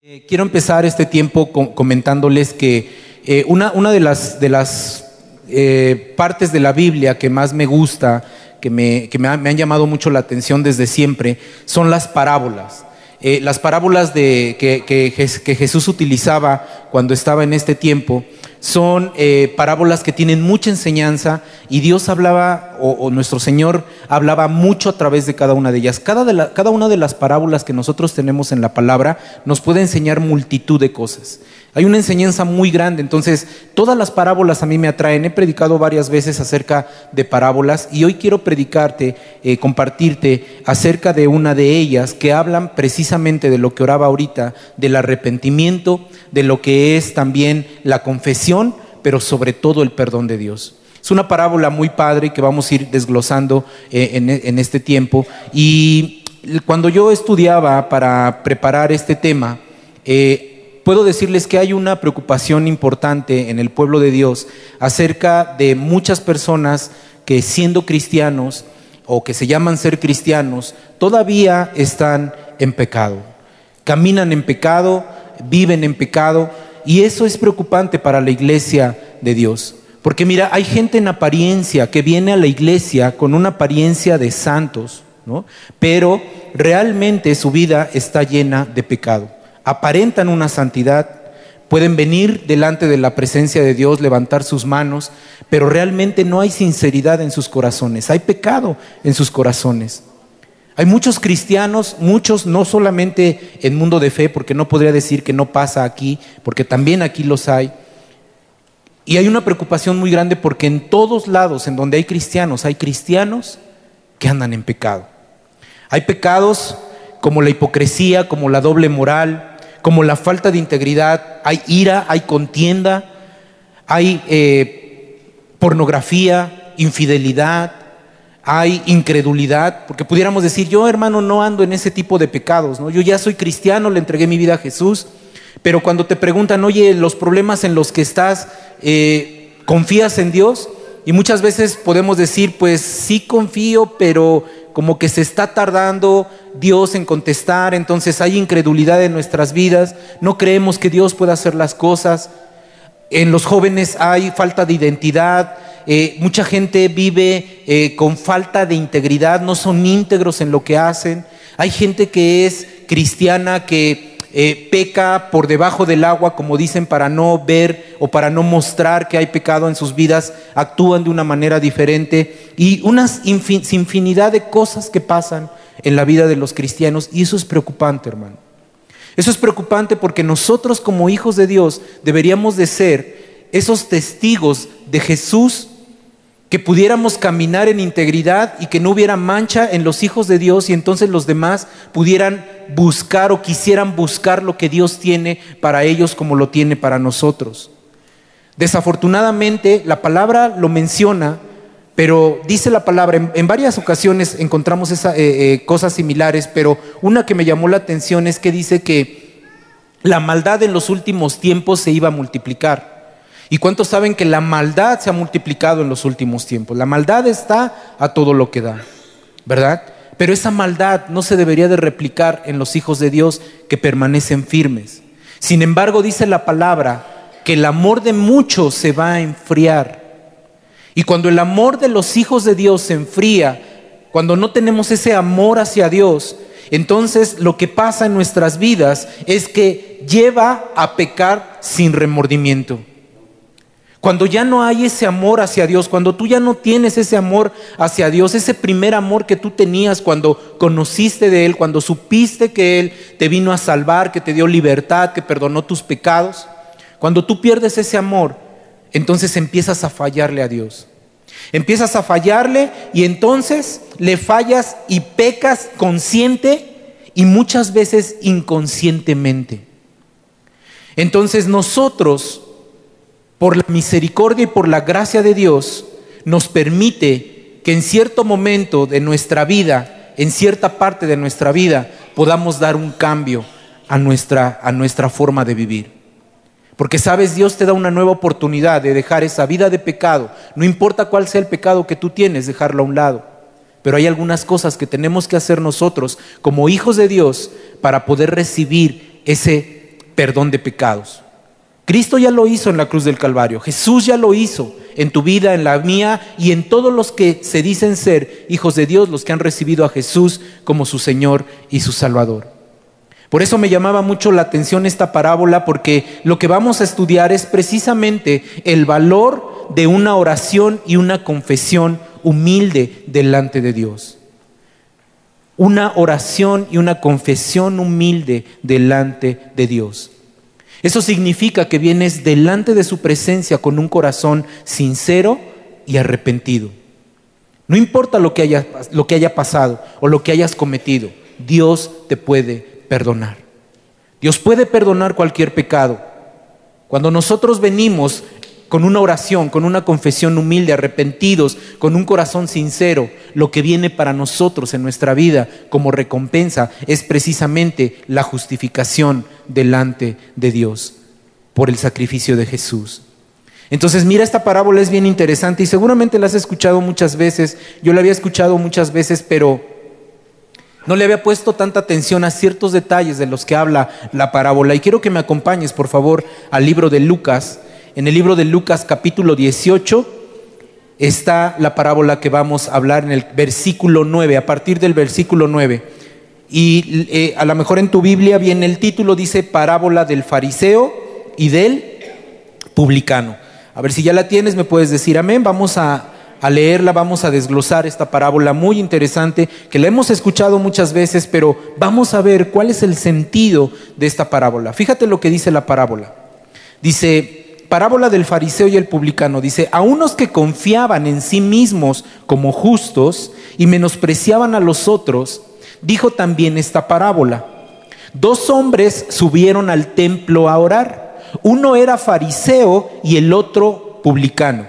Eh, quiero empezar este tiempo comentándoles que eh, una, una, de las, de las eh, partes de la Biblia que más me gusta, que, me, que me, han llamado mucho la atención desde siempre, son las parábolas. las parábolas de, que, que Jesús utilizaba cuando estaba en este tiempo son eh, parábolas que tienen mucha enseñanza y Dios hablaba, o, nuestro Señor hablaba mucho a través de cada una de ellas. Cada, cada una de las parábolas que nosotros tenemos en la palabra nos puede enseñar multitud de cosas. Hay una enseñanza muy grande, entonces todas las parábolas a mí me atraen. He predicado varias veces acerca de parábolas y hoy quiero predicarte, eh, compartirte acerca de una de ellas que hablan precisamente de lo que oraba ahorita, del arrepentimiento, de lo que es también la confesión, pero sobre todo el perdón de Dios. Es una parábola muy padre que vamos a ir desglosando eh, en, este tiempo. Y cuando yo estudiaba para preparar este tema, eh, puedo decirles que hay una preocupación importante en el pueblo de Dios acerca de muchas personas que siendo cristianos o que se llaman ser cristianos, todavía están en pecado. Caminan en pecado, viven en pecado y eso es preocupante para la iglesia de Dios. Porque mira, hay gente en apariencia que viene a la iglesia con una apariencia de santos, ¿no? pero realmente su vida está llena de pecado. Aparentan una santidad, pueden venir delante de la presencia de Dios, levantar sus manos, pero realmente no hay sinceridad en sus corazones, hay pecado en sus corazones. Hay muchos cristianos, muchos no solamente en mundo de fe, porque no podría decir que no pasa aquí, porque también aquí los hay. Y hay una preocupación muy grande porque en todos lados en donde hay cristianos, hay cristianos que andan en pecado. Hay pecados como la hipocresía, como la doble moral, como la falta de integridad, hay ira, hay contienda, hay eh, pornografía, infidelidad, hay incredulidad, porque pudiéramos decir, yo hermano no ando en ese tipo de pecados, ¿no? yo ya soy cristiano, le entregué mi vida a Jesús, pero cuando te preguntan, oye, los problemas en los que estás, eh, ¿confías en Dios? Y muchas veces podemos decir, pues sí confío, pero como que se está tardando Dios en contestar, entonces hay incredulidad en nuestras vidas, no creemos que Dios pueda hacer las cosas. En los jóvenes hay falta de identidad, eh, mucha gente vive eh, con falta de integridad, no son íntegros en lo que hacen. Hay gente que es cristiana que eh, peca por debajo del agua, como dicen, para no ver o para no mostrar que hay pecado en sus vidas, actúan de una manera diferente y unas infinidad de cosas que pasan en la vida de los cristianos y eso es preocupante, hermano. Eso es preocupante porque nosotros como hijos de Dios deberíamos de ser esos testigos de Jesús que pudiéramos caminar en integridad y que no hubiera mancha en los hijos de Dios y entonces los demás pudieran buscar o quisieran buscar lo que Dios tiene para ellos como lo tiene para nosotros. Desafortunadamente la palabra lo menciona, pero dice la palabra, en, varias ocasiones encontramos esa, eh, eh, cosas similares, pero una que me llamó la atención es que dice que la maldad en los últimos tiempos se iba a multiplicar. ¿Y cuántos saben que la maldad se ha multiplicado en los últimos tiempos? La maldad está a todo lo que da, ¿verdad? Pero esa maldad no se debería de replicar en los hijos de Dios que permanecen firmes. Sin embargo, dice la palabra que el amor de muchos se va a enfriar. Y cuando el amor de los hijos de Dios se enfría, cuando no tenemos ese amor hacia Dios, entonces lo que pasa en nuestras vidas es que lleva a pecar sin remordimiento. Cuando ya no hay ese amor hacia Dios, cuando tú ya no tienes ese amor hacia Dios, ese primer amor que tú tenías cuando conociste de Él, cuando supiste que Él te vino a salvar, que te dio libertad, que perdonó tus pecados, cuando tú pierdes ese amor, entonces empiezas a fallarle a Dios. Empiezas a fallarle y entonces le fallas y pecas consciente y muchas veces inconscientemente. Entonces nosotros por la misericordia y por la gracia de Dios, nos permite que en cierto momento de nuestra vida, en cierta parte de nuestra vida, podamos dar un cambio a nuestra, a nuestra forma de vivir. Porque sabes, Dios te da una nueva oportunidad de dejar esa vida de pecado. No importa cuál sea el pecado que tú tienes, dejarlo a un lado. Pero hay algunas cosas que tenemos que hacer nosotros como hijos de Dios para poder recibir ese perdón de pecados. Cristo ya lo hizo en la cruz del Calvario, Jesús ya lo hizo en tu vida, en la mía y en todos los que se dicen ser hijos de Dios, los que han recibido a Jesús como su Señor y su Salvador. Por eso me llamaba mucho la atención esta parábola, porque lo que vamos a estudiar es precisamente el valor de una oración y una confesión humilde delante de Dios. Una oración y una confesión humilde delante de Dios. Eso significa que vienes delante de su presencia con un corazón sincero y arrepentido. No importa lo que haya, lo que haya pasado o lo que hayas cometido, Dios te puede perdonar. Dios puede perdonar cualquier pecado. Cuando nosotros venimos con una oración, con una confesión humilde, arrepentidos, con un corazón sincero, lo que viene para nosotros en nuestra vida como recompensa es precisamente la justificación delante de Dios por el sacrificio de Jesús. Entonces, mira, esta parábola es bien interesante y seguramente la has escuchado muchas veces, yo la había escuchado muchas veces, pero no le había puesto tanta atención a ciertos detalles de los que habla la parábola. Y quiero que me acompañes, por favor, al libro de Lucas, en el libro de Lucas capítulo 18 está la parábola que vamos a hablar en el versículo 9, a partir del versículo 9. Y eh, a lo mejor en tu Biblia viene el título, dice parábola del fariseo y del publicano. A ver si ya la tienes, me puedes decir amén. Vamos a, a leerla, vamos a desglosar esta parábola muy interesante que la hemos escuchado muchas veces, pero vamos a ver cuál es el sentido de esta parábola. Fíjate lo que dice la parábola. Dice, parábola del fariseo y el publicano. Dice, a unos que confiaban en sí mismos como justos y menospreciaban a los otros, dijo también esta parábola. Dos hombres subieron al templo a orar. Uno era fariseo y el otro publicano.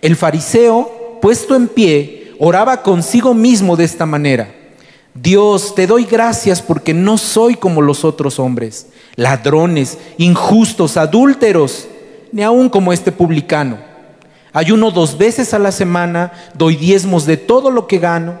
El fariseo, puesto en pie, oraba consigo mismo de esta manera. Dios, te doy gracias porque no soy como los otros hombres, ladrones, injustos, adúlteros ni aún como este publicano. Ayuno dos veces a la semana, doy diezmos de todo lo que gano.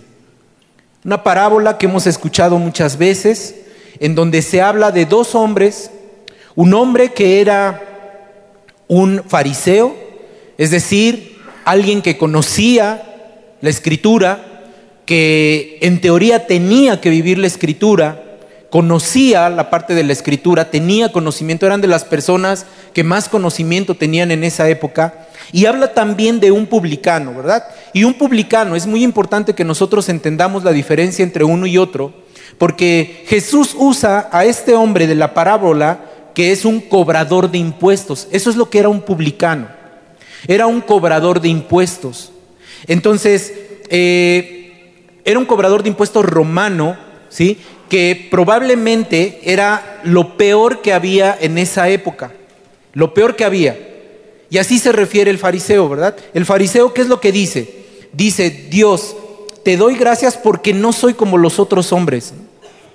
Una parábola que hemos escuchado muchas veces, en donde se habla de dos hombres, un hombre que era un fariseo, es decir, alguien que conocía la escritura, que en teoría tenía que vivir la escritura, conocía la parte de la escritura, tenía conocimiento, eran de las personas que más conocimiento tenían en esa época. Y habla también de un publicano, ¿verdad? Y un publicano, es muy importante que nosotros entendamos la diferencia entre uno y otro, porque Jesús usa a este hombre de la parábola que es un cobrador de impuestos. Eso es lo que era un publicano. Era un cobrador de impuestos. Entonces, eh, era un cobrador de impuestos romano, ¿sí? Que probablemente era lo peor que había en esa época, lo peor que había. Y así se refiere el fariseo, ¿verdad? El fariseo, ¿qué es lo que dice? Dice, Dios, te doy gracias porque no soy como los otros hombres.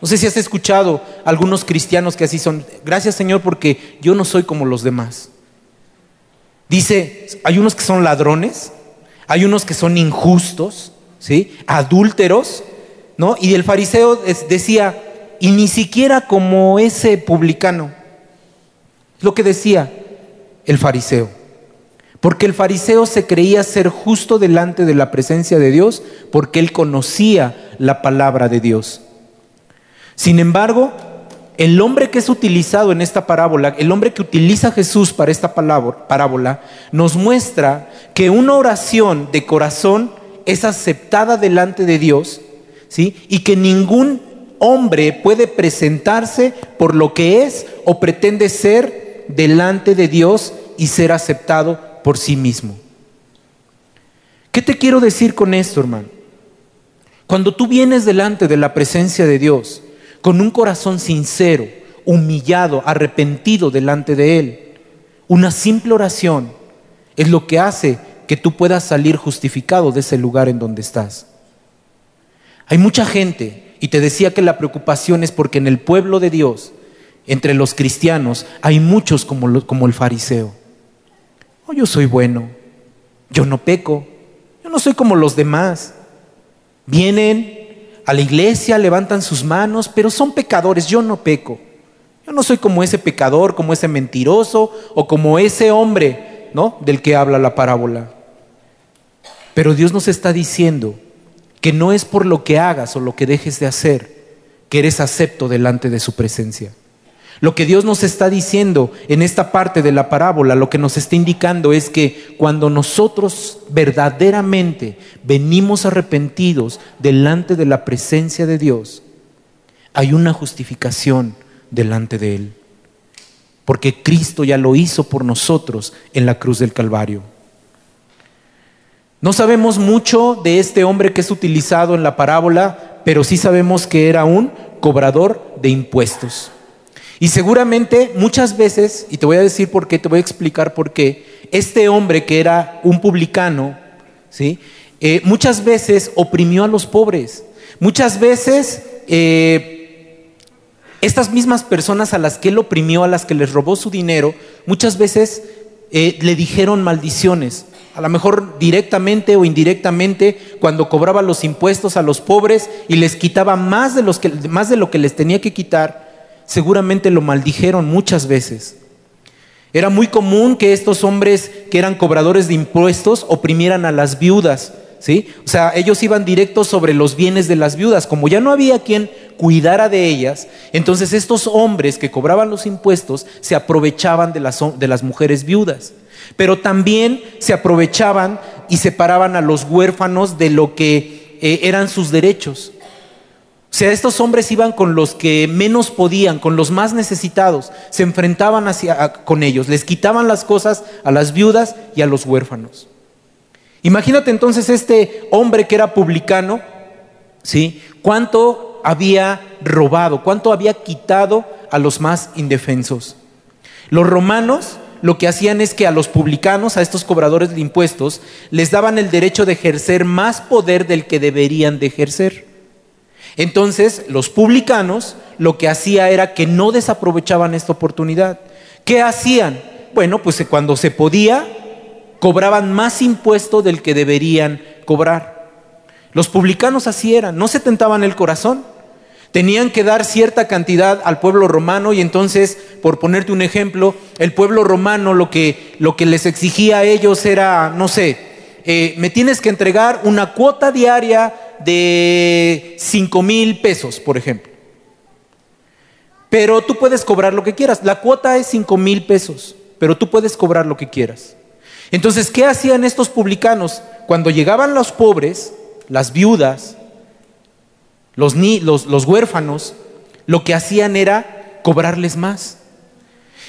No sé si has escuchado algunos cristianos que así son. Gracias Señor porque yo no soy como los demás. Dice, hay unos que son ladrones, hay unos que son injustos, ¿sí? Adúlteros, ¿no? Y el fariseo decía, y ni siquiera como ese publicano. Lo que decía el fariseo. Porque el fariseo se creía ser justo delante de la presencia de Dios porque él conocía la palabra de Dios. Sin embargo, el hombre que es utilizado en esta parábola, el hombre que utiliza Jesús para esta parábola, nos muestra que una oración de corazón es aceptada delante de Dios y que ningún hombre puede presentarse por lo que es o pretende ser delante de Dios y ser aceptado por sí mismo. ¿Qué te quiero decir con esto, hermano? Cuando tú vienes delante de la presencia de Dios con un corazón sincero, humillado, arrepentido delante de Él, Una simple oración es lo que hace que tú puedas salir justificado de ese lugar en donde estás. Hay mucha gente, y te decía que la preocupación es porque en el pueblo de Dios, entre los cristianos, hay muchos como, como el fariseo. Oh, yo soy bueno, yo no peco, yo no soy como los demás. Vienen a la iglesia, levantan sus manos, pero son pecadores, yo no peco. Yo no soy como ese pecador, como ese mentiroso o como ese hombre, ¿no? Del que habla la parábola. Pero Dios nos está diciendo que no es por lo que hagas o lo que dejes de hacer que eres acepto delante de su presencia. Lo que Dios nos está diciendo en esta parte de la parábola, lo que nos está indicando es que cuando nosotros verdaderamente venimos arrepentidos delante de la presencia de Dios, hay una justificación delante de Él. Porque Cristo ya lo hizo por nosotros en la cruz del Calvario. No sabemos mucho de este hombre que es utilizado en la parábola, pero sí sabemos que era un cobrador de impuestos. Y seguramente muchas veces, y te voy a decir por qué, te voy a explicar por qué, este hombre que era un publicano, ¿sí? Eh, muchas veces oprimió a los pobres. Muchas veces eh, estas mismas personas a las que él oprimió, a las que les robó su dinero, muchas veces eh, le dijeron maldiciones a lo mejor directamente o indirectamente, cuando cobraba los impuestos a los pobres y les quitaba más de, los que, más de lo que les tenía que quitar, seguramente lo maldijeron muchas veces. Era muy común que estos hombres que eran cobradores de impuestos oprimieran a las viudas, ¿sí? O sea, ellos iban directos sobre los bienes de las viudas. Como ya no había quien cuidara de ellas, entonces estos hombres que cobraban los impuestos se aprovechaban de las, de las mujeres viudas pero también se aprovechaban y separaban a los huérfanos de lo que eh, eran sus derechos. O sea, estos hombres iban con los que menos podían, con los más necesitados, se enfrentaban con ellos, les quitaban las cosas a las viudas y a los huérfanos. Imagínate entonces este hombre que era publicano, ¿sí? ¿Cuánto había robado? ¿Cuánto había quitado a los más indefensos? Los romanos lo que hacían es que a los publicanos, a estos cobradores de impuestos, les daban el derecho de ejercer más poder del que deberían de ejercer. Entonces, los publicanos lo que hacía era que no desaprovechaban esta oportunidad. ¿Qué hacían? Bueno, pues cuando se podía, cobraban más impuesto del que deberían cobrar. Los publicanos así eran, no se tentaban el corazón. Tenían que dar cierta cantidad al pueblo romano y entonces, por ponerte un ejemplo, el pueblo romano lo que, lo que les exigía a ellos era, no sé, eh, me tienes que entregar una cuota diaria de cinco mil pesos, por ejemplo. Pero tú puedes cobrar lo que quieras. La cuota es cinco mil pesos, pero tú puedes cobrar lo que quieras. Entonces, ¿qué hacían estos publicanos? Cuando llegaban los pobres, las viudas, los, los, huérfanos, lo que hacían era cobrarles más.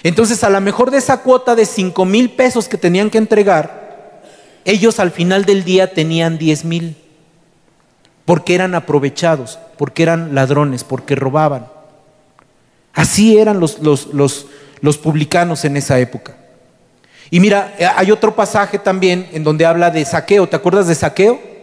Entonces, a lo mejor de esa cuota de cinco mil pesos que tenían que entregar, ellos al final del día tenían diez mil, porque eran aprovechados, porque eran ladrones, porque robaban. Así eran los, los, los, los publicanos en esa época. Y mira, hay otro pasaje también en donde habla de saqueo. ¿Te acuerdas de saqueo?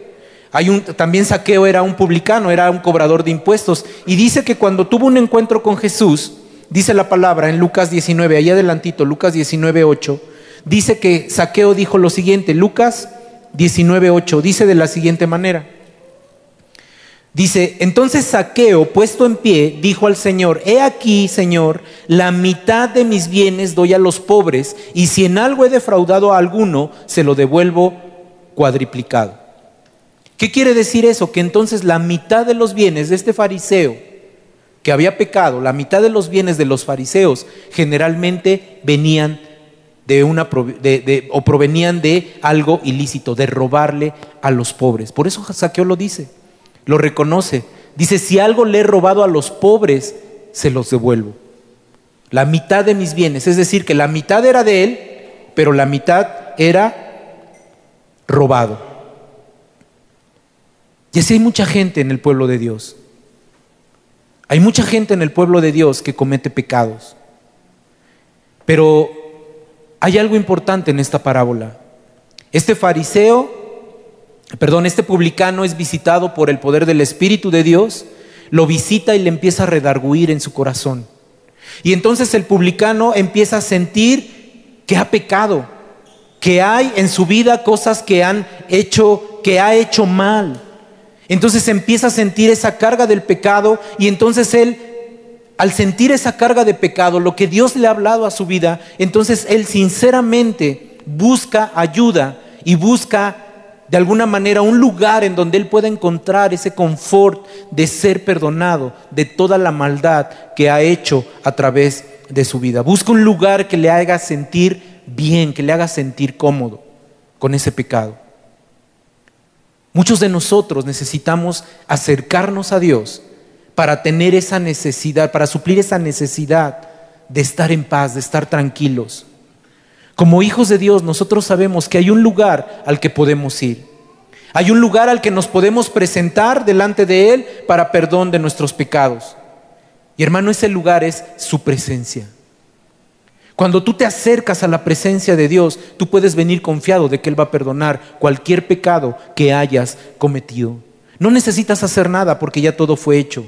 También Saqueo era un publicano, era un cobrador de impuestos. Y dice que cuando tuvo un encuentro con Jesús, dice la palabra en Lucas 19, ahí adelantito, Lucas 19, 8, dice que Saqueo dijo lo siguiente, Lucas 19, 8, dice de la siguiente manera. Dice, entonces Saqueo, puesto en pie, dijo al Señor, he aquí, Señor, la mitad de mis bienes doy a los pobres, y si en algo he defraudado a alguno, se lo devuelvo cuadriplicado. ¿Qué quiere decir eso? Que entonces la mitad de los bienes de este fariseo que había pecado, la mitad de los bienes de los fariseos generalmente venían de una o provenían de algo ilícito, de robarle a los pobres. Por eso Saqueo lo dice, lo reconoce. Dice, si algo le he robado a los pobres, se los devuelvo. La mitad de mis bienes, es decir, que la mitad era de él, pero la mitad era robado. Y así hay mucha gente en el pueblo de Dios. Hay mucha gente en el pueblo de Dios que comete pecados. Pero hay algo importante en esta parábola. Este fariseo, perdón, este publicano es visitado por el poder del Espíritu de Dios, lo visita y le empieza a redarguir en su corazón. Y entonces el publicano empieza a sentir que ha pecado, que hay en su vida cosas que han hecho, que ha hecho mal. Entonces empieza a sentir esa carga del pecado y entonces él al sentir esa carga de pecado, lo que Dios le ha hablado a su vida, entonces él sinceramente busca ayuda y busca de alguna manera un lugar en donde él pueda encontrar ese confort de ser perdonado de toda la maldad que ha hecho a través de su vida. Busca un lugar que le haga sentir bien, que le haga sentir cómodo con ese pecado. Muchos de nosotros necesitamos acercarnos a Dios para tener esa necesidad, para suplir esa necesidad de estar en paz, de estar tranquilos. Como hijos de Dios, nosotros sabemos que hay un lugar al que podemos ir. Hay un lugar al que nos podemos presentar delante de Él para perdón de nuestros pecados. Y hermano, ese lugar es su presencia. Cuando tú te acercas a la presencia de Dios, tú puedes venir confiado de que Él va a perdonar cualquier pecado que hayas cometido. No necesitas hacer nada porque ya todo fue hecho.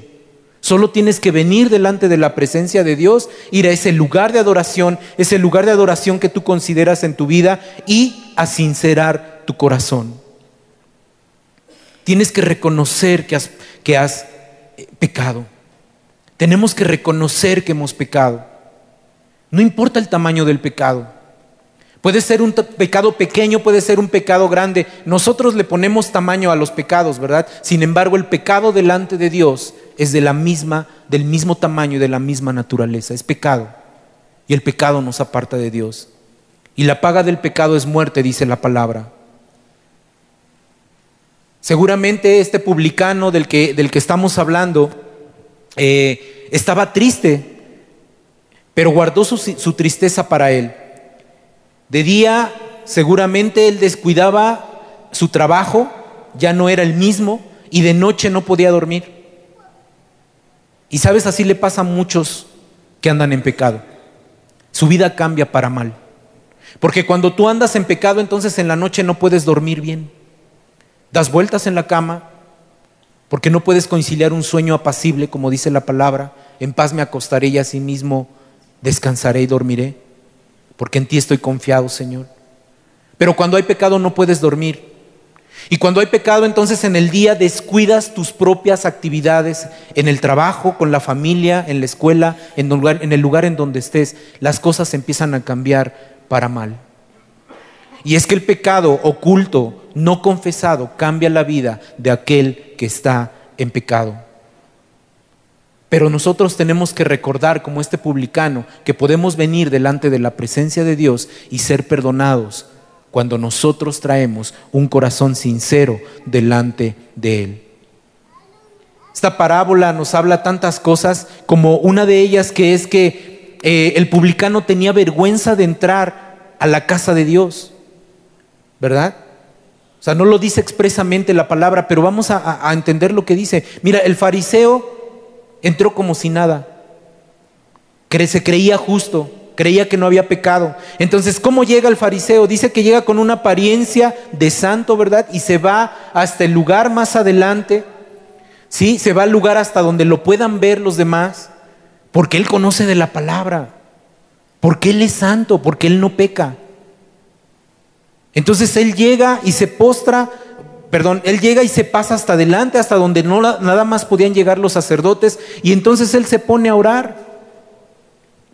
Solo tienes que venir delante de la presencia de Dios, ir a ese lugar de adoración, ese lugar de adoración que tú consideras en tu vida y a sincerar tu corazón. Tienes que reconocer que has, que has eh, pecado. Tenemos que reconocer que hemos pecado. No importa el tamaño del pecado. Puede ser un pecado pequeño, puede ser un pecado grande. Nosotros le ponemos tamaño a los pecados, ¿verdad? Sin embargo, el pecado delante de Dios es de la misma, del mismo tamaño y de la misma naturaleza. Es pecado. Y el pecado nos aparta de Dios. Y la paga del pecado es muerte, dice la palabra. Seguramente este publicano del que, del que estamos hablando eh, estaba triste, pero guardó su, su tristeza para él. De día seguramente él descuidaba su trabajo, ya no era el mismo, y de noche no podía dormir. Y sabes, así le pasa a muchos que andan en pecado. Su vida cambia para mal. Porque cuando tú andas en pecado, entonces en la noche no puedes dormir bien. Das vueltas en la cama porque no puedes conciliar un sueño apacible, como dice la palabra. En paz me acostaré y mismo descansaré y dormiré. Porque en ti estoy confiado, Señor. Pero cuando hay pecado no puedes dormir. Y cuando hay pecado, entonces en el día descuidas tus propias actividades, en el trabajo, con la familia, en la escuela, en, el lugar en donde estés, las cosas empiezan a cambiar para mal. Y es que el pecado oculto, no confesado, cambia la vida de aquel que está en pecado. Pero nosotros tenemos que recordar, como este publicano, que podemos venir delante de la presencia de Dios y ser perdonados cuando nosotros traemos un corazón sincero delante de Él. Esta parábola nos habla tantas cosas como una de ellas que es que eh, el publicano tenía vergüenza de entrar a la casa de Dios, ¿verdad? O sea, no lo dice expresamente la palabra, pero vamos a, a entender lo que dice. Mira, el fariseo entró como si nada, se creía justo, creía que no había pecado. Entonces, ¿cómo llega el fariseo? Dice que llega con una apariencia de santo, ¿verdad? Y se va hasta el lugar más adelante, ¿sí? Se va al lugar hasta donde lo puedan ver los demás, porque él conoce de la palabra, porque él es santo, porque él no peca. Entonces él llega y se postra, perdón, él llega y se pasa hasta adelante, hasta donde no, nada más podían llegar los sacerdotes, y entonces él se pone a orar,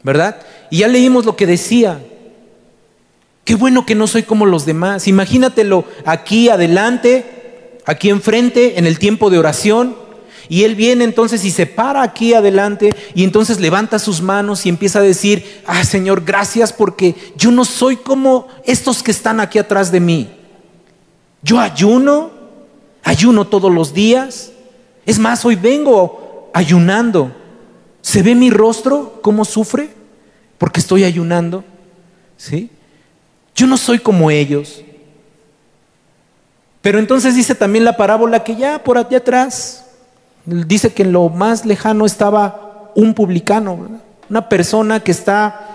¿verdad? Y ya leímos lo que decía. Qué bueno que no soy como los demás. Imagínatelo aquí adelante, aquí enfrente, en el tiempo de oración. Y él viene entonces y se para aquí adelante y entonces levanta sus manos y empieza a decir, ah Señor, gracias porque yo no soy como estos que están aquí atrás de mí. Yo ayuno, ayuno todos los días. Es más, hoy vengo ayunando. ¿Se ve mi rostro cómo sufre? porque estoy ayunando. ¿Sí? Yo no soy como ellos. Pero entonces dice también la parábola que ya por allá atrás, dice que en lo más lejano estaba un publicano, una persona que está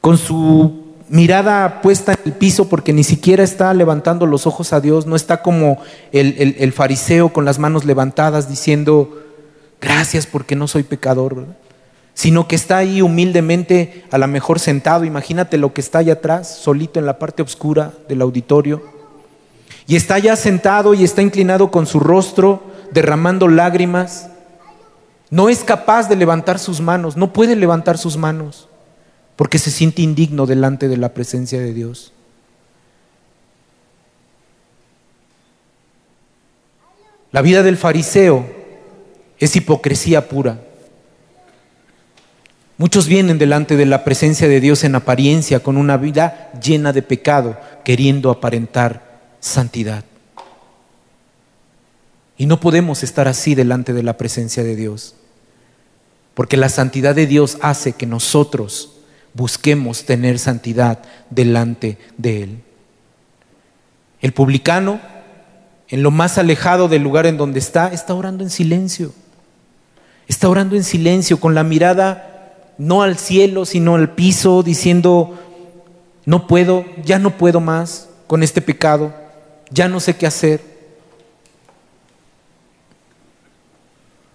con su mirada puesta en el piso porque ni siquiera está levantando los ojos a Dios, no está como el, el fariseo con las manos levantadas diciendo, gracias porque no soy pecador, sino que está ahí humildemente, a lo mejor sentado, imagínate lo que está allá atrás, solito en la parte oscura del auditorio, y está ya sentado y está inclinado con su rostro, derramando lágrimas, no es capaz de levantar sus manos, no puede levantar sus manos, porque se siente indigno delante de la presencia de Dios. La vida del fariseo es hipocresía pura. Muchos vienen delante de la presencia de Dios en apariencia con una vida llena de pecado, queriendo aparentar santidad. Y no podemos estar así delante de la presencia de Dios, porque la santidad de Dios hace que nosotros busquemos tener santidad delante de Él. El publicano, en lo más alejado del lugar en donde está, está orando en silencio. Está orando en silencio, con la mirada no al cielo, sino al piso, diciendo, no puedo, ya no puedo más con este pecado, ya no sé qué hacer.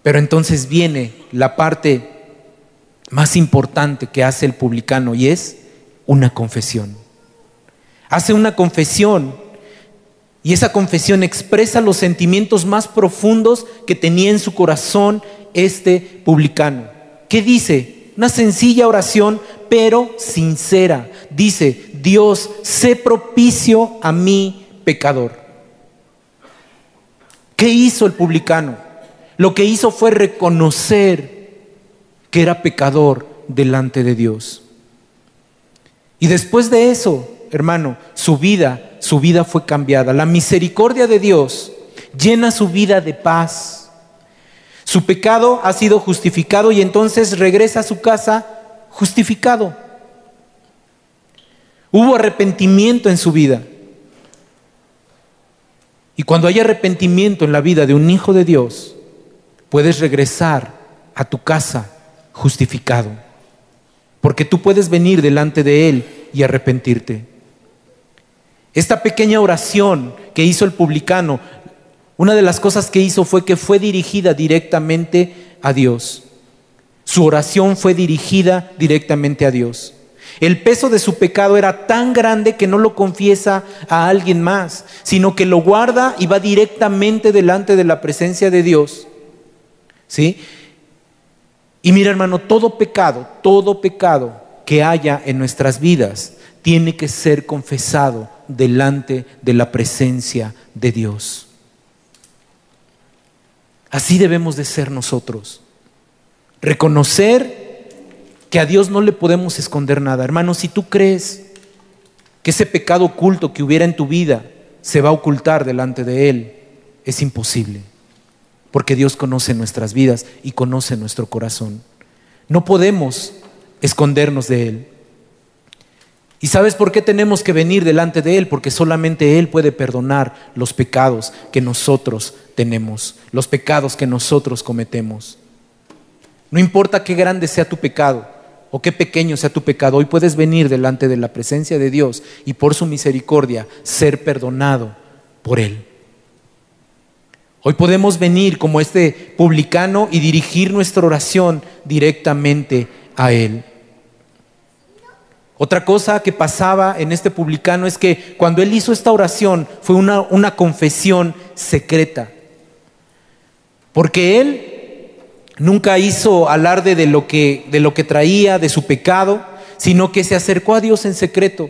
Pero entonces viene la parte más importante que hace el publicano y es una confesión. Hace una confesión y esa confesión expresa los sentimientos más profundos que tenía en su corazón este publicano. ¿Qué dice? Una sencilla oración, pero sincera. Dice, Dios, sé propicio a mi pecador. ¿Qué hizo el publicano? Lo que hizo fue reconocer que era pecador delante de Dios. Y después de eso, hermano, su vida, su vida fue cambiada. La misericordia de Dios llena su vida de paz su pecado ha sido justificado y entonces regresa a su casa justificado. Hubo arrepentimiento en su vida. Y cuando hay arrepentimiento en la vida de un hijo de Dios, puedes regresar a tu casa justificado. Porque tú puedes venir delante de Él y arrepentirte. Esta pequeña oración que hizo el publicano una de las cosas que hizo fue que fue dirigida directamente a Dios. Su oración fue dirigida directamente a Dios. El peso de su pecado era tan grande que no lo confiesa a alguien más, sino que lo guarda y va directamente delante de la presencia de Dios. ¿Sí? Y mira, hermano, todo pecado, todo pecado que haya en nuestras vidas tiene que ser confesado delante de la presencia de Dios. Así debemos de ser nosotros. Reconocer que a Dios no le podemos esconder nada. Hermano, si tú crees que ese pecado oculto que hubiera en tu vida se va a ocultar delante de Él, es imposible. Porque Dios conoce nuestras vidas y conoce nuestro corazón. No podemos escondernos de Él. ¿Y sabes por qué tenemos que venir delante de Él? Porque solamente Él puede perdonar los pecados que nosotros tenemos, los pecados que nosotros cometemos. No importa qué grande sea tu pecado o qué pequeño sea tu pecado, hoy puedes venir delante de la presencia de Dios y por su misericordia ser perdonado por Él. Hoy podemos venir como este publicano y dirigir nuestra oración directamente a Él. Otra cosa que pasaba en este publicano es que cuando él hizo esta oración fue una, una confesión secreta. Porque él nunca hizo alarde de lo, que, de lo que traía, de su pecado, sino que se acercó a Dios en secreto.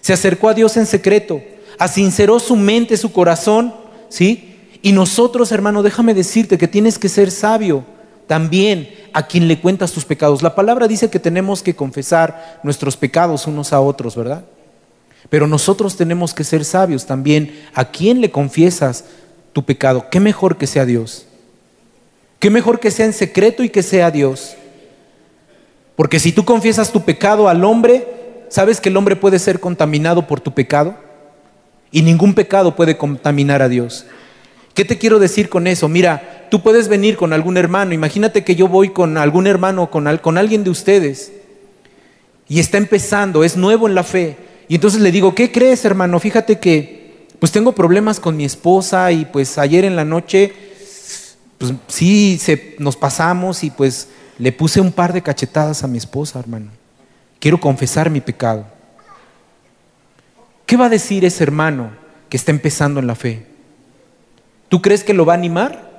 Se acercó a Dios en secreto, asinceró su mente, su corazón, ¿sí? Y nosotros, hermano, déjame decirte que tienes que ser sabio también a quien le cuentas tus pecados. La palabra dice que tenemos que confesar nuestros pecados unos a otros, ¿verdad? Pero nosotros tenemos que ser sabios también. ¿A quién le confiesas tu pecado? ¿Qué mejor que sea Dios? ¿Qué mejor que sea en secreto y que sea Dios? Porque si tú confiesas tu pecado al hombre, ¿sabes que el hombre puede ser contaminado por tu pecado? Y ningún pecado puede contaminar a Dios. ¿Qué te quiero decir con eso? Mira, tú puedes venir con algún hermano. Imagínate que yo voy con algún hermano, con, con alguien de ustedes. y está empezando, es nuevo en la fe. Y entonces le digo, ¿qué crees, hermano? Fíjate que pues tengo problemas con mi esposa y pues ayer en la noche pues sí se, nos pasamos y pues le puse un par de cachetadas a mi esposa, hermano. Quiero confesar mi pecado. ¿Qué va a decir ese hermano que está empezando en la fe? ¿Tú crees que lo va a animar?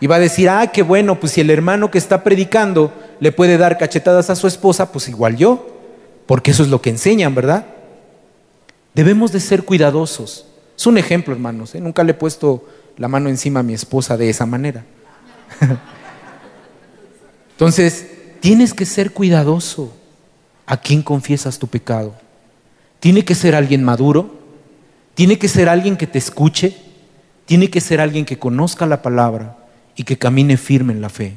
Y va a decir, ah, qué bueno, pues si el hermano que está predicando le puede dar cachetadas a su esposa, pues igual yo, porque eso es lo que enseñan, ¿verdad? Debemos de ser cuidadosos. Es un ejemplo, hermanos. ¿eh? Nunca le he puesto la mano encima a mi esposa de esa manera. Entonces, tienes que ser cuidadoso a quién confiesas tu pecado. Tiene que ser alguien maduro, tiene que ser alguien que te escuche, tiene que ser alguien que conozca la palabra y que camine firme en la fe.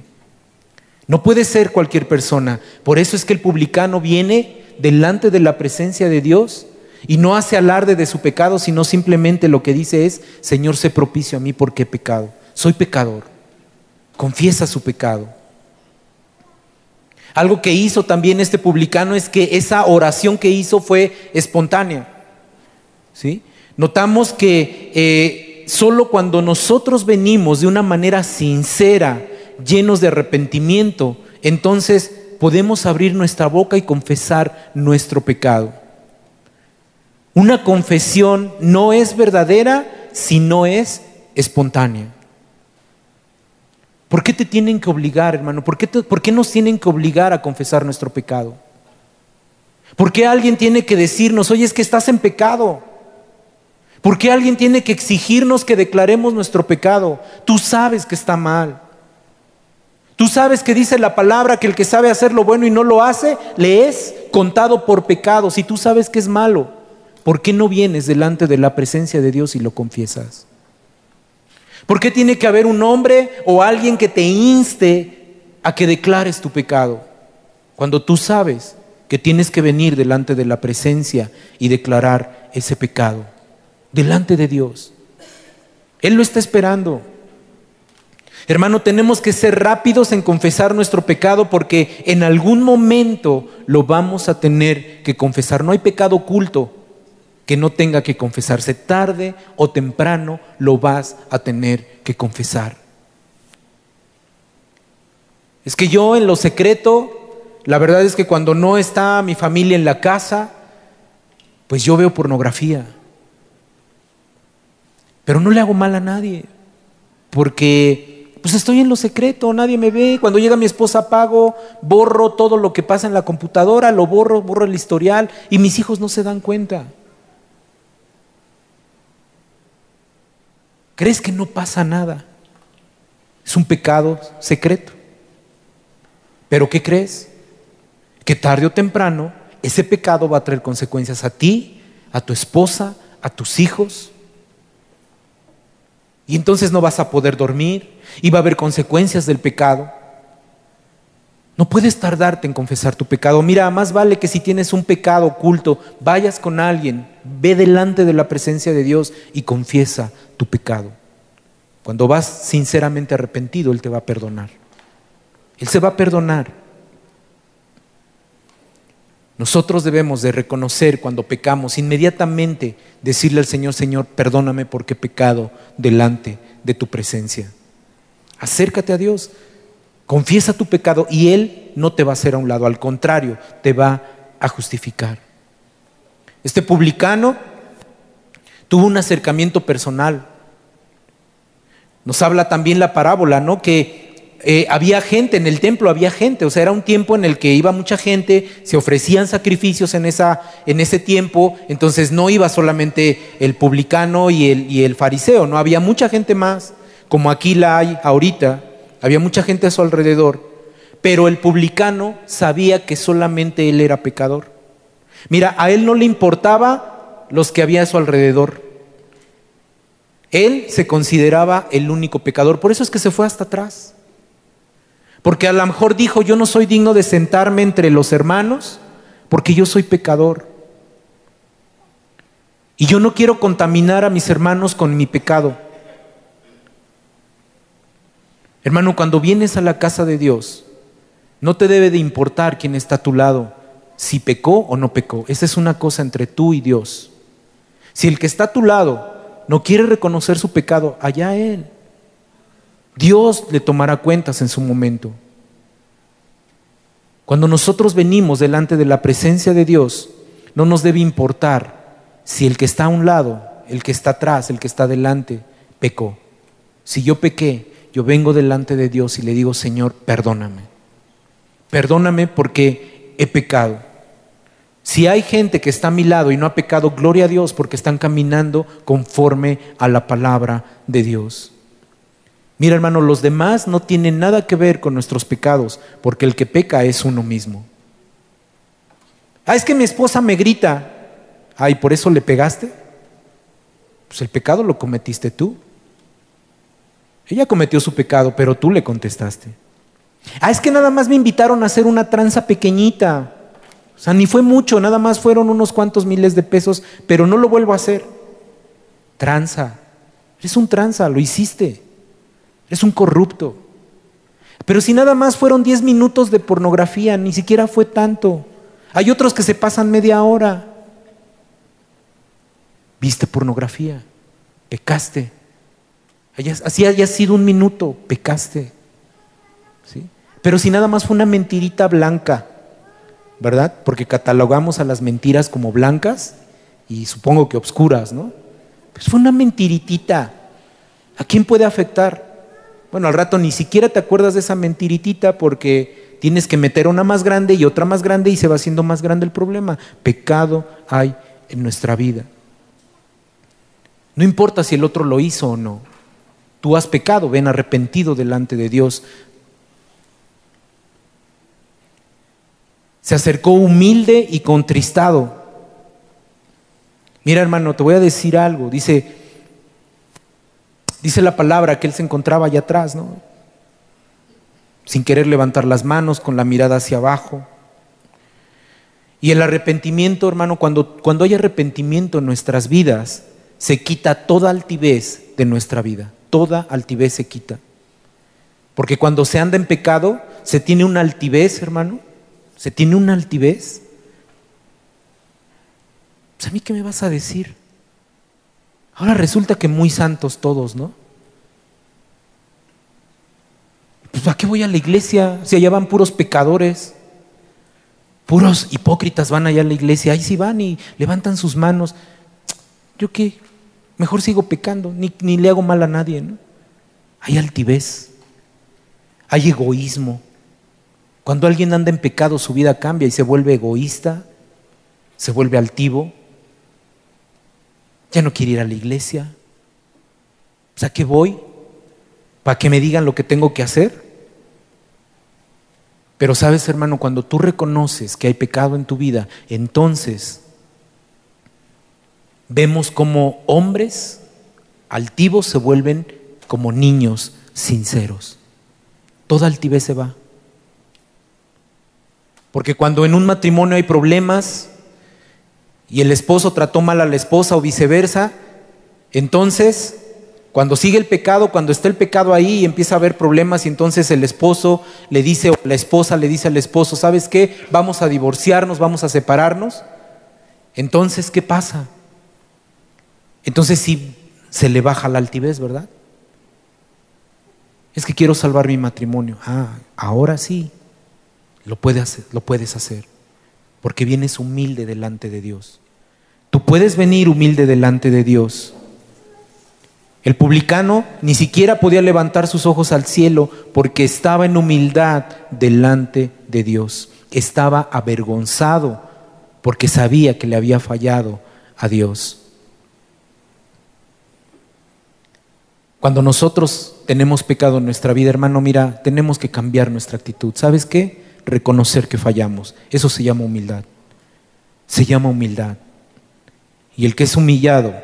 No puede ser cualquier persona. Por eso es que el publicano viene delante de la presencia de Dios y no hace alarde de su pecado, sino simplemente lo que dice es, Señor, sé propicio a mí porque he pecado. Soy pecador. Confiesa su pecado. Algo que hizo también este publicano es que esa oración que hizo fue espontánea. ¿sí? Notamos que eh, solo cuando nosotros venimos de una manera sincera, llenos de arrepentimiento, entonces podemos abrir nuestra boca y confesar nuestro pecado. Una confesión no es verdadera si no es espontánea. ¿Por qué te tienen que obligar, hermano? ¿Por qué, ¿Por qué, nos tienen que obligar a confesar nuestro pecado? ¿Por qué alguien tiene que decirnos, oye, es que estás en pecado? ¿Por qué alguien tiene que exigirnos que declaremos nuestro pecado? Tú sabes que está mal. Tú sabes que dice la palabra que el que sabe hacer lo bueno y no lo hace, le es contado por pecado. Si tú sabes que es malo, ¿por qué no vienes delante de la presencia de Dios y lo confiesas? ¿Por qué tiene que haber un hombre o alguien que te inste a que declares tu pecado? Cuando tú sabes que tienes que venir delante de la presencia y declarar ese pecado, delante de Dios. Él lo está esperando. Hermano, tenemos que ser rápidos en confesar nuestro pecado porque en algún momento lo vamos a tener que confesar. No hay pecado oculto que no tenga que confesarse. Tarde o temprano lo vas a tener que confesar. Es que yo en lo secreto, la verdad es que cuando no está mi familia en la casa, pues yo veo pornografía. Pero no le hago mal a nadie, porque pues estoy en lo secreto, nadie me ve. Cuando llega mi esposa apago, borro todo lo que pasa en la computadora, lo borro, borro el historial y mis hijos no se dan cuenta. ¿Crees que no pasa nada? Es un pecado secreto. Pero ¿qué crees? Que tarde o temprano ese pecado va a traer consecuencias a ti, a tu esposa, a tus hijos. Y entonces no vas a poder dormir y va a haber consecuencias del pecado. No puedes tardarte en confesar tu pecado. Mira, más vale que si tienes un pecado oculto, vayas con alguien, ve delante de la presencia de Dios y confiesa tu pecado. Cuando vas sinceramente arrepentido, Él te va a perdonar. Él se va a perdonar. Nosotros debemos de reconocer cuando pecamos, inmediatamente decirle al Señor, Señor, perdóname porque he pecado delante de tu presencia. Acércate a Dios, confiesa tu pecado y Él no te va a hacer a un lado, al contrario, te va a justificar. Este publicano tuvo un acercamiento personal. Nos habla también la parábola, ¿no? Que eh, había gente en el templo, había gente, o sea, era un tiempo en el que iba mucha gente, se ofrecían sacrificios en, esa, en ese tiempo, entonces no iba solamente el publicano y el, y el fariseo, no había mucha gente más, como aquí la hay ahorita, había mucha gente a su alrededor, pero el publicano sabía que solamente él era pecador. Mira, a él no le importaba los que había a su alrededor. Él se consideraba el único pecador, por eso es que se fue hasta atrás. Porque a lo mejor dijo, yo no soy digno de sentarme entre los hermanos, porque yo soy pecador. Y yo no quiero contaminar a mis hermanos con mi pecado. Hermano, cuando vienes a la casa de Dios, no te debe de importar quién está a tu lado, si pecó o no pecó. Esa es una cosa entre tú y Dios. Si el que está a tu lado no quiere reconocer su pecado, allá él. Dios le tomará cuentas en su momento. Cuando nosotros venimos delante de la presencia de Dios, no nos debe importar si el que está a un lado, el que está atrás, el que está delante, pecó. Si yo pequé, yo vengo delante de Dios y le digo, Señor, perdóname. Perdóname porque he pecado. Si hay gente que está a mi lado y no ha pecado, gloria a Dios porque están caminando conforme a la palabra de Dios. Mira hermano, los demás no tienen nada que ver con nuestros pecados, porque el que peca es uno mismo. Ah, es que mi esposa me grita. Ay, ¿por eso le pegaste? Pues el pecado lo cometiste tú. Ella cometió su pecado, pero tú le contestaste. Ah, es que nada más me invitaron a hacer una tranza pequeñita. O sea, ni fue mucho, nada más fueron unos cuantos miles de pesos, pero no lo vuelvo a hacer. Tranza. Es un tranza, lo hiciste. Es un corrupto. Pero si nada más fueron 10 minutos de pornografía, ni siquiera fue tanto. Hay otros que se pasan media hora. Viste pornografía, pecaste. Así haya sido un minuto, pecaste. ¿Sí? Pero si nada más fue una mentirita blanca, ¿verdad? Porque catalogamos a las mentiras como blancas y supongo que obscuras, ¿no? Pues fue una mentiritita. ¿A quién puede afectar? Bueno, al rato ni siquiera te acuerdas de esa mentiritita porque tienes que meter una más grande y otra más grande y se va haciendo más grande el problema. Pecado hay en nuestra vida. No importa si el otro lo hizo o no. Tú has pecado, ven arrepentido delante de Dios. se acercó humilde y contristado. Mira hermano, te voy a decir algo. Dice, dice la palabra que él se encontraba allá atrás, ¿no? Sin querer levantar las manos, con la mirada hacia abajo. Y el arrepentimiento, hermano, cuando, cuando hay arrepentimiento en nuestras vidas, se quita toda altivez de nuestra vida. Toda altivez se quita. Porque cuando se anda en pecado, se tiene una altivez, hermano, se tiene una altivez. Pues a mí qué me vas a decir. Ahora resulta que muy santos todos, ¿no? Pues ¿a qué voy a la iglesia si allá van puros pecadores? Puros hipócritas van allá a la iglesia, ahí sí van y levantan sus manos. ¿Yo qué? Mejor sigo pecando, ni, ni le hago mal a nadie, ¿no? Hay altivez, hay egoísmo, cuando alguien anda en pecado, su vida cambia y se vuelve egoísta, se vuelve altivo, ya no quiere ir a la iglesia. O sea, ¿qué voy? ¿Para que me digan lo que tengo que hacer? Pero sabes, hermano, cuando tú reconoces que hay pecado en tu vida, entonces vemos como hombres altivos se vuelven como niños sinceros. Toda altivez se va. Porque cuando en un matrimonio hay problemas y el esposo trató mal a la esposa o viceversa, entonces cuando sigue el pecado, cuando está el pecado ahí y empieza a haber problemas y entonces el esposo le dice o la esposa le dice al esposo, ¿sabes qué? Vamos a divorciarnos, vamos a separarnos. Entonces, ¿qué pasa? Entonces sí se le baja la altivez, ¿verdad? Es que quiero salvar mi matrimonio. Ah, ahora sí. Lo, hacer, lo puedes hacer, porque vienes humilde delante de Dios. Tú puedes venir humilde delante de Dios. El publicano ni siquiera podía levantar sus ojos al cielo porque estaba en humildad delante de Dios. Estaba avergonzado porque sabía que le había fallado a Dios. Cuando nosotros tenemos pecado en nuestra vida, hermano, mira, tenemos que cambiar nuestra actitud. ¿Sabes qué? Reconocer que fallamos. Eso se llama humildad. Se llama humildad. Y el que es humillado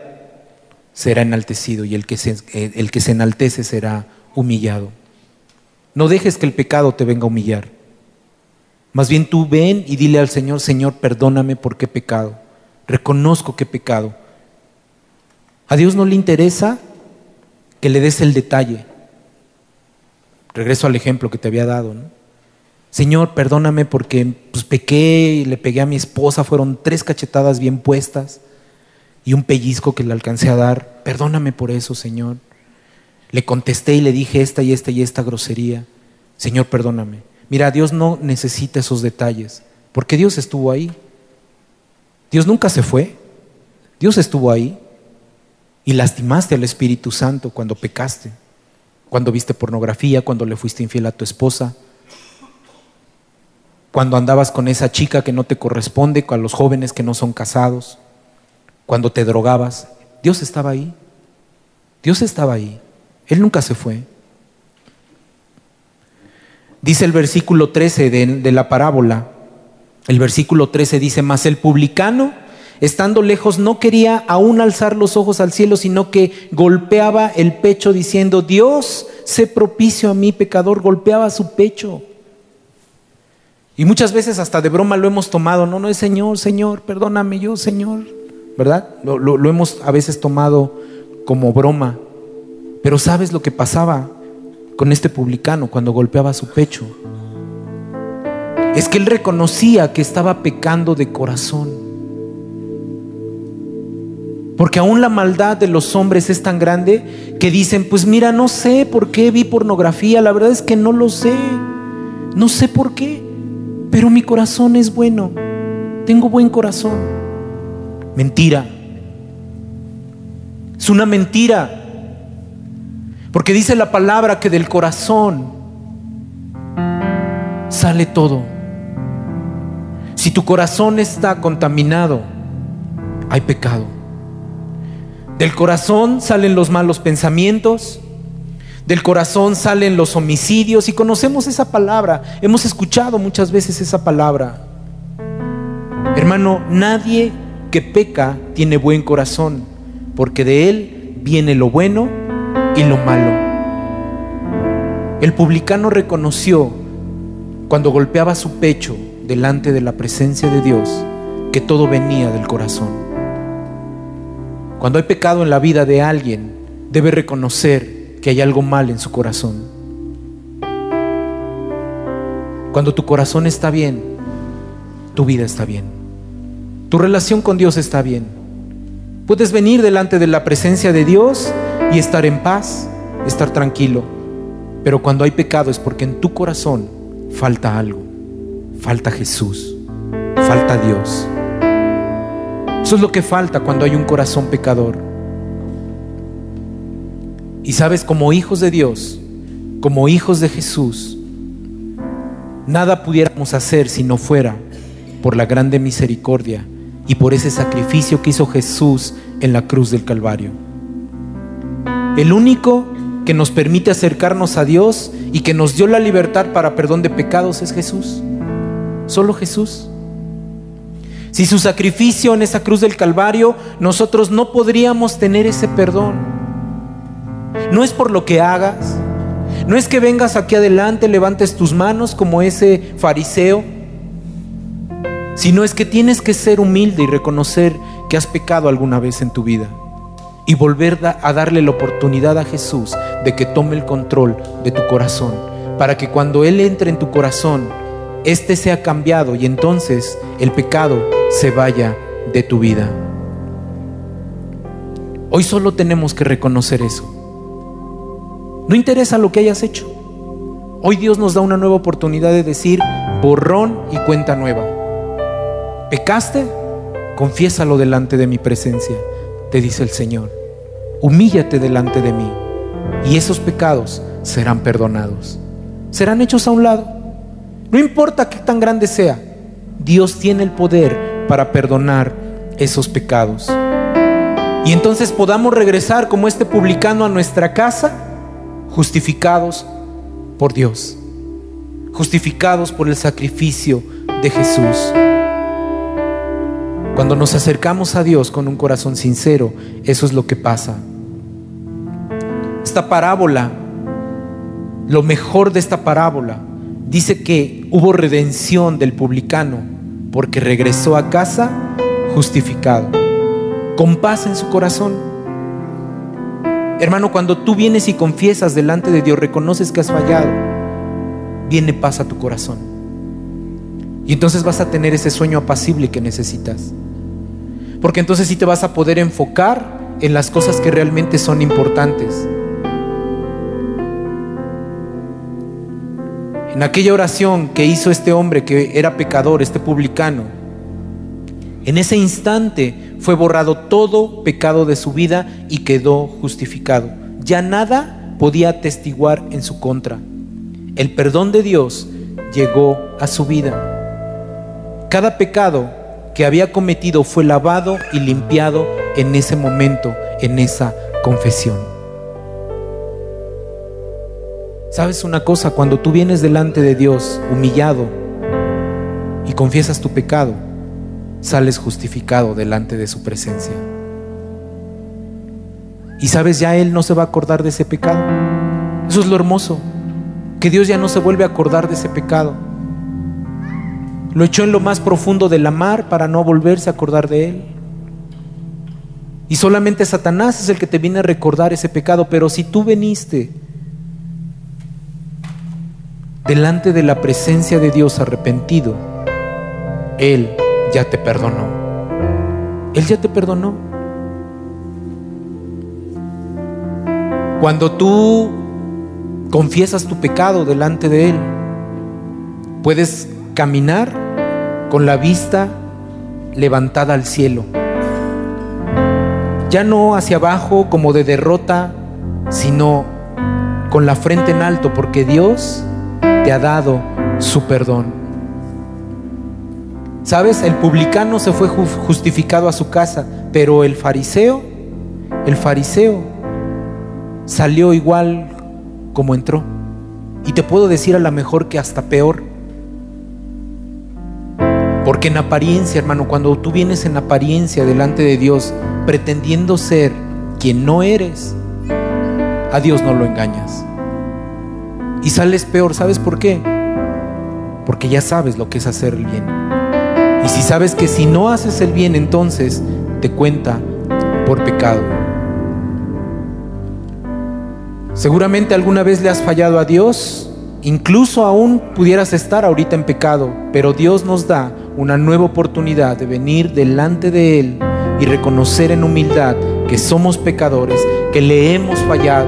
será enaltecido y el que se, eh, el que se enaltece será humillado. No dejes que el pecado te venga a humillar. Más bien tú ven y dile al Señor, Señor, perdóname porque he pecado. Reconozco que he pecado. A Dios no le interesa que le des el detalle. Regreso al ejemplo que te había dado. ¿no? Señor, perdóname porque pues, pequé y le pegué a mi esposa, fueron tres cachetadas bien puestas y un pellizco que le alcancé a dar. Perdóname por eso, Señor. Le contesté y le dije esta y esta y esta grosería. Señor, perdóname. Mira, Dios no necesita esos detalles, porque Dios estuvo ahí. Dios nunca se fue. Dios estuvo ahí. Y lastimaste al Espíritu Santo cuando pecaste, cuando viste pornografía, cuando le fuiste infiel a tu esposa, cuando andabas con esa chica que no te corresponde, con los jóvenes que no son casados, cuando te drogabas. Dios estaba ahí. Dios estaba ahí. Él nunca se fue. Dice el versículo 13 de, la parábola, el versículo 13 dice, mas el publicano estando lejos, no quería aún alzar los ojos al cielo, sino que golpeaba el pecho diciendo, Dios, sé propicio a mí, pecador, golpeaba su pecho. Y muchas veces hasta de broma lo hemos tomado, no, no es Señor, Señor, perdóname yo, Señor, ¿verdad? Lo, lo hemos a veces tomado como broma. Pero ¿sabes lo que pasaba con este publicano cuando golpeaba su pecho? Es que él reconocía que estaba pecando de corazón. Porque aún la maldad de los hombres es tan grande que dicen, pues mira, no sé por qué vi pornografía, la verdad es que no lo sé, no sé por qué, pero mi corazón es bueno, tengo buen corazón. Mentira. Es una mentira. Porque dice la palabra que del corazón sale todo. Si tu corazón está contaminado, hay pecado. Del corazón salen los malos pensamientos, del corazón salen los homicidios y conocemos esa palabra, hemos escuchado muchas veces esa palabra. Hermano, nadie que peca tiene buen corazón, porque de él viene lo bueno y lo malo. El publicano reconoció cuando golpeaba su pecho delante de la presencia de Dios que todo venía del corazón. Cuando hay pecado en la vida de alguien, debe reconocer que hay algo mal en su corazón. Cuando tu corazón está bien, tu vida está bien. Tu relación con Dios está bien. Puedes venir delante de la presencia de Dios y estar en paz, estar tranquilo. Pero cuando hay pecado es porque en tu corazón falta algo. Falta Jesús. Falta Dios. Eso es lo que falta cuando hay un corazón pecador. Y sabes, como hijos de Dios, como hijos de Jesús, nada pudiéramos hacer si no fuera por la grande misericordia y por ese sacrificio que hizo Jesús en la cruz del Calvario. El único que nos permite acercarnos a Dios y que nos dio la libertad para perdón de pecados es Jesús. Solo Jesús. Si su sacrificio en esa cruz del Calvario, nosotros no podríamos tener ese perdón. No es por lo que hagas, no es que vengas aquí adelante, levantes tus manos como ese fariseo, sino es que tienes que ser humilde y reconocer que has pecado alguna vez en tu vida y volver a darle la oportunidad a Jesús de que tome el control de tu corazón, para que cuando Él entre en tu corazón, éste sea cambiado y entonces el pecado se vaya de tu vida. Hoy solo tenemos que reconocer eso. No interesa lo que hayas hecho. Hoy Dios nos da una nueva oportunidad de decir borrón y cuenta nueva. ¿Pecaste? Confiésalo delante de mi presencia, te dice el Señor. Humíllate delante de mí y esos pecados serán perdonados. Serán hechos a un lado. No importa qué tan grande sea, Dios tiene el poder para perdonar esos pecados. Y entonces podamos regresar como este publicano a nuestra casa, justificados por Dios, justificados por el sacrificio de Jesús. Cuando nos acercamos a Dios con un corazón sincero, eso es lo que pasa. Esta parábola, lo mejor de esta parábola, dice que hubo redención del publicano porque regresó a casa justificado, con paz en su corazón. Hermano, cuando tú vienes y confiesas delante de Dios, reconoces que has fallado, viene paz a tu corazón. Y entonces vas a tener ese sueño apacible que necesitas. Porque entonces sí te vas a poder enfocar en las cosas que realmente son importantes. En aquella oración que hizo este hombre que era pecador, este publicano, en ese instante fue borrado todo pecado de su vida y quedó justificado. Ya nada podía atestiguar en su contra. El perdón de Dios llegó a su vida. Cada pecado que había cometido fue lavado y limpiado en ese momento, en esa confesión. ¿Sabes una cosa? Cuando tú vienes delante de Dios humillado y confiesas tu pecado, sales justificado delante de su presencia. Y sabes, ya Él no se va a acordar de ese pecado. Eso es lo hermoso, que Dios ya no se vuelve a acordar de ese pecado. Lo echó en lo más profundo de la mar para no volverse a acordar de Él. Y solamente Satanás es el que te viene a recordar ese pecado. Pero si tú veniste delante de la presencia de Dios arrepentido, Él ya te perdonó. Él ya te perdonó. Cuando tú confiesas tu pecado delante de Él, puedes caminar con la vista levantada al cielo ya no hacia abajo como de derrota, sino con la frente en alto, porque Dios te ha dado su perdón. ¿Sabes? El publicano se fue justificado a su casa, pero el fariseo, el fariseo salió igual como entró. Y te puedo decir a lo mejor que hasta peor. Porque en apariencia, hermano, cuando tú vienes en apariencia delante de Dios, pretendiendo ser quien no eres, a Dios no lo engañas. Y sales peor, ¿sabes por qué? Porque ya sabes lo que es hacer el bien. Y si sabes que si no haces el bien, entonces te cuenta por pecado. Seguramente alguna vez le has fallado a Dios, incluso aún pudieras estar ahorita en pecado, pero Dios nos da una nueva oportunidad de venir delante de Él y reconocer en humildad que somos pecadores, que le hemos fallado,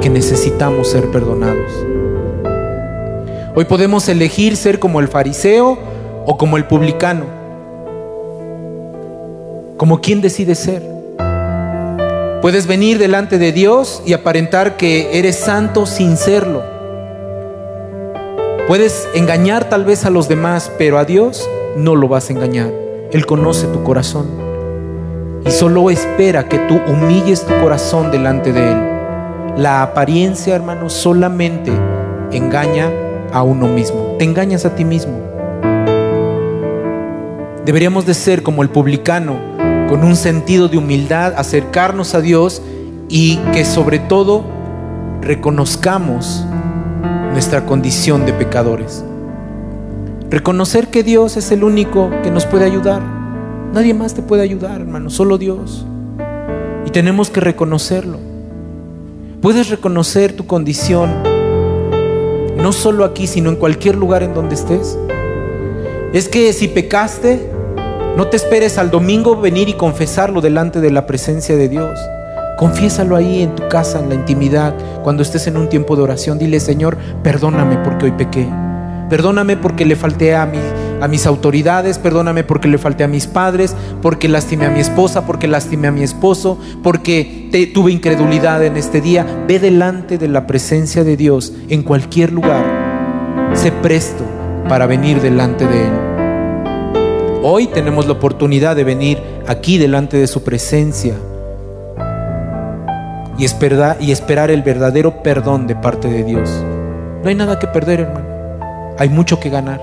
que necesitamos ser perdonados. Hoy podemos elegir ser como el fariseo o como el publicano. Como quien decide ser. Puedes venir delante de Dios y aparentar que eres santo sin serlo. Puedes engañar tal vez a los demás, pero a Dios no lo vas a engañar. Él conoce tu corazón y solo espera que tú humilles tu corazón delante de Él. La apariencia, hermano, solamente engaña a uno mismo. Te engañas a ti mismo. Deberíamos de ser como el publicano, con un sentido de humildad, acercarnos a Dios y que sobre todo reconozcamos nuestra condición de pecadores. Reconocer que Dios es el único que nos puede ayudar. Nadie más te puede ayudar, hermano, solo Dios. Y tenemos que reconocerlo. Puedes reconocer tu condición, no solo aquí, sino en cualquier lugar en donde estés. Es que si pecaste, no te esperes al domingo venir y confesarlo delante de la presencia de Dios. Confiésalo ahí en tu casa, en la intimidad, cuando estés en un tiempo de oración. Dile, Señor, perdóname porque hoy pequé. Perdóname porque le falté a, mis autoridades, perdóname porque le falté a mis padres, porque lastimé a mi esposa, porque lastimé a mi esposo, porque tuve incredulidad en este día. Ve delante de la presencia de Dios en cualquier lugar. Sé presto para venir delante de Él. Hoy tenemos la oportunidad de venir aquí delante de su presencia y esperar, el verdadero perdón de parte de Dios. No hay nada que perder, hermano hay mucho que ganar.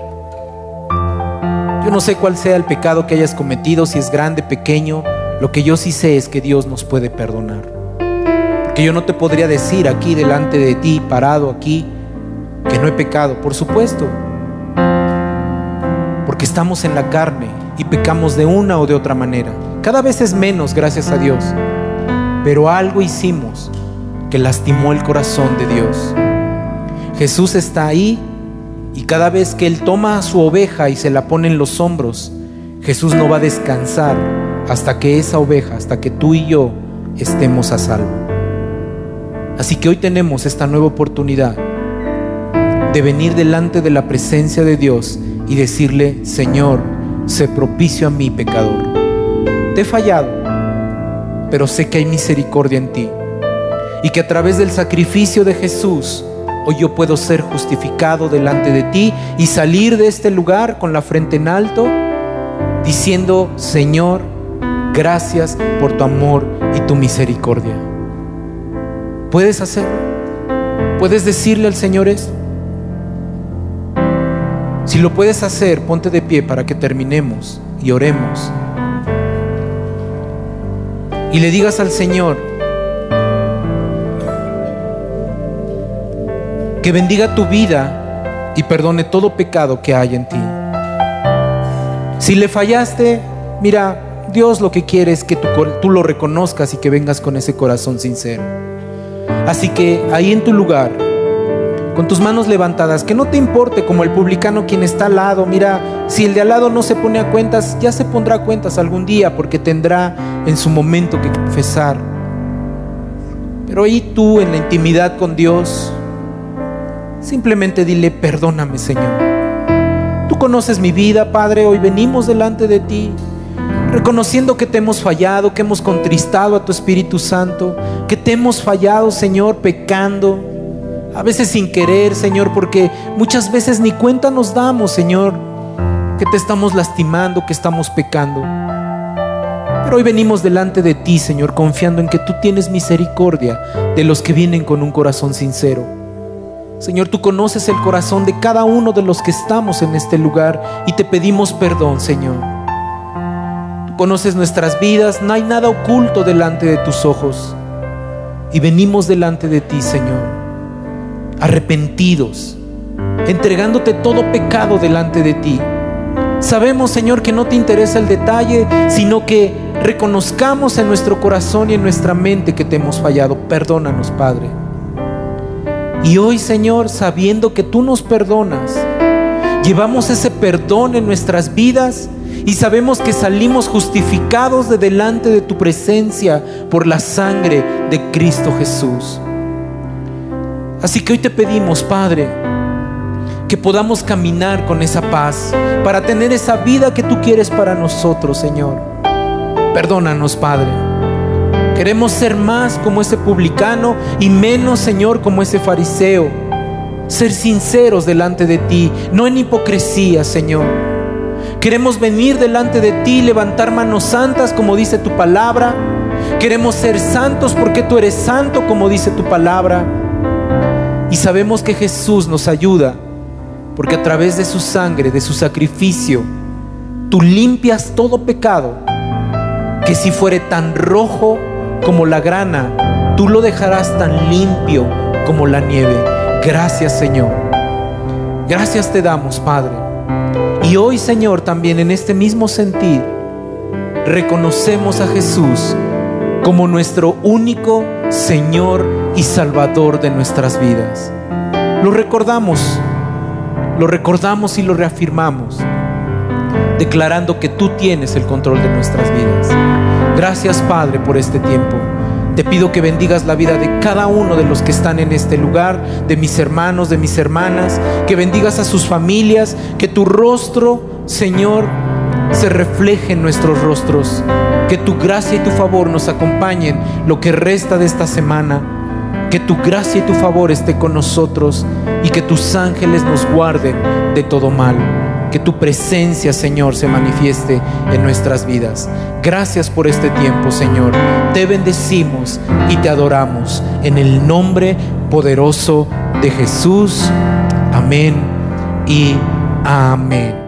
Yo no sé cuál sea el pecado que hayas cometido, si es grande, pequeño. Lo que yo sí sé es que Dios nos puede perdonar. Porque yo no te podría decir aquí delante de ti, parado aquí, que no he pecado. Por supuesto. Estamos en la carne y pecamos de una o de otra manera. Cada vez es menos, gracias a Dios. Pero algo hicimos que lastimó el corazón de Dios. Jesús está ahí Y cada vez que Él toma a su oveja y se la pone en los hombros, Jesús no va a descansar hasta que esa oveja, hasta que tú y yo estemos a salvo. Así que hoy tenemos esta nueva oportunidad de venir delante de la presencia de Dios y decirle, Señor, sé propicio a mi pecador. Te he fallado, pero sé que hay misericordia en ti y que a través del sacrificio de Jesús, hoy yo puedo ser justificado delante de ti y salir de este lugar con la frente en alto, diciendo, Señor, gracias por tu amor y tu misericordia. ¿Puedes hacerlo? ¿Puedes decirle al Señor esto? Si lo puedes hacer, ponte de pie para que terminemos y oremos. Y le digas al Señor que bendiga tu vida y perdone todo pecado que hay en ti. Si le fallaste, mira, Dios lo que quiere es que tú, tú, lo reconozcas y que vengas con ese corazón sincero. Así que ahí en tu lugar, con tus manos levantadas, que no te importe como el publicano quien está al lado, mira, si el de al lado no se pone a cuentas, ya se pondrá a cuentas algún día porque tendrá en su momento que confesar. Pero ahí tú en la intimidad con Dios, simplemente dile, perdóname Señor. Tú conoces mi vida, Padre, hoy venimos delante de ti, reconociendo que te hemos fallado, que hemos contristado a tu Espíritu Santo, que te hemos fallado, Señor, pecando a veces sin querer, Señor, porque muchas veces ni cuenta nos damos, Señor, que te estamos lastimando, que estamos pecando. Pero hoy venimos delante de ti, Señor, confiando en que tú tienes misericordia de los que vienen con un corazón sincero. Señor, tú conoces el corazón de cada uno de los que estamos en este lugar y te pedimos perdón, Señor. Tú conoces nuestras vidas, no hay nada oculto delante de tus ojos. Y venimos delante de ti, Señor arrepentidos, entregándote todo pecado delante de ti. Sabemos, Señor, que no te interesa el detalle, sino que reconozcamos en nuestro corazón y en nuestra mente que te hemos fallado. Perdónanos, Padre. Y hoy, Señor, sabiendo que tú nos perdonas, llevamos ese perdón en nuestras vidas y sabemos que salimos justificados de delante de tu presencia por la sangre de Cristo Jesús. Así que hoy te pedimos, Padre, que podamos caminar con esa paz para tener esa vida que tú quieres para nosotros, Señor. Perdónanos, Padre. Queremos ser más como ese publicano y menos, Señor, como ese fariseo. Ser sinceros delante de ti, no en hipocresía, Señor. Queremos venir delante de ti, levantar manos santas, como dice tu palabra. Queremos ser santos porque tú eres santo, como dice tu palabra. Y sabemos que Jesús nos ayuda porque a través de su sangre, de su sacrificio, tú limpias todo pecado, que si fuere tan rojo como la grana, tú lo dejarás tan limpio como la nieve. Gracias Señor. Gracias te damos, Padre. Y hoy, Señor, también en este mismo sentir, reconocemos a Jesús como nuestro único Señor y Salvador de nuestras vidas. Lo recordamos, lo recordamos y lo reafirmamos, declarando que tú tienes el control de nuestras vidas. Gracias Padre por este tiempo. Te pido que bendigas la vida de cada uno de los que están en este lugar, de mis hermanos, de mis hermanas, que bendigas a sus familias, que tu rostro, Señor, se refleje en nuestros rostros, que tu gracia y tu favor nos acompañen lo que resta de esta semana que tu gracia y tu favor esté con nosotros y que tus ángeles nos guarden de todo mal. Que tu presencia, Señor, se manifieste en nuestras vidas. Gracias por este tiempo, Señor. Te bendecimos y te adoramos en el nombre poderoso de Jesús. Amén y amén.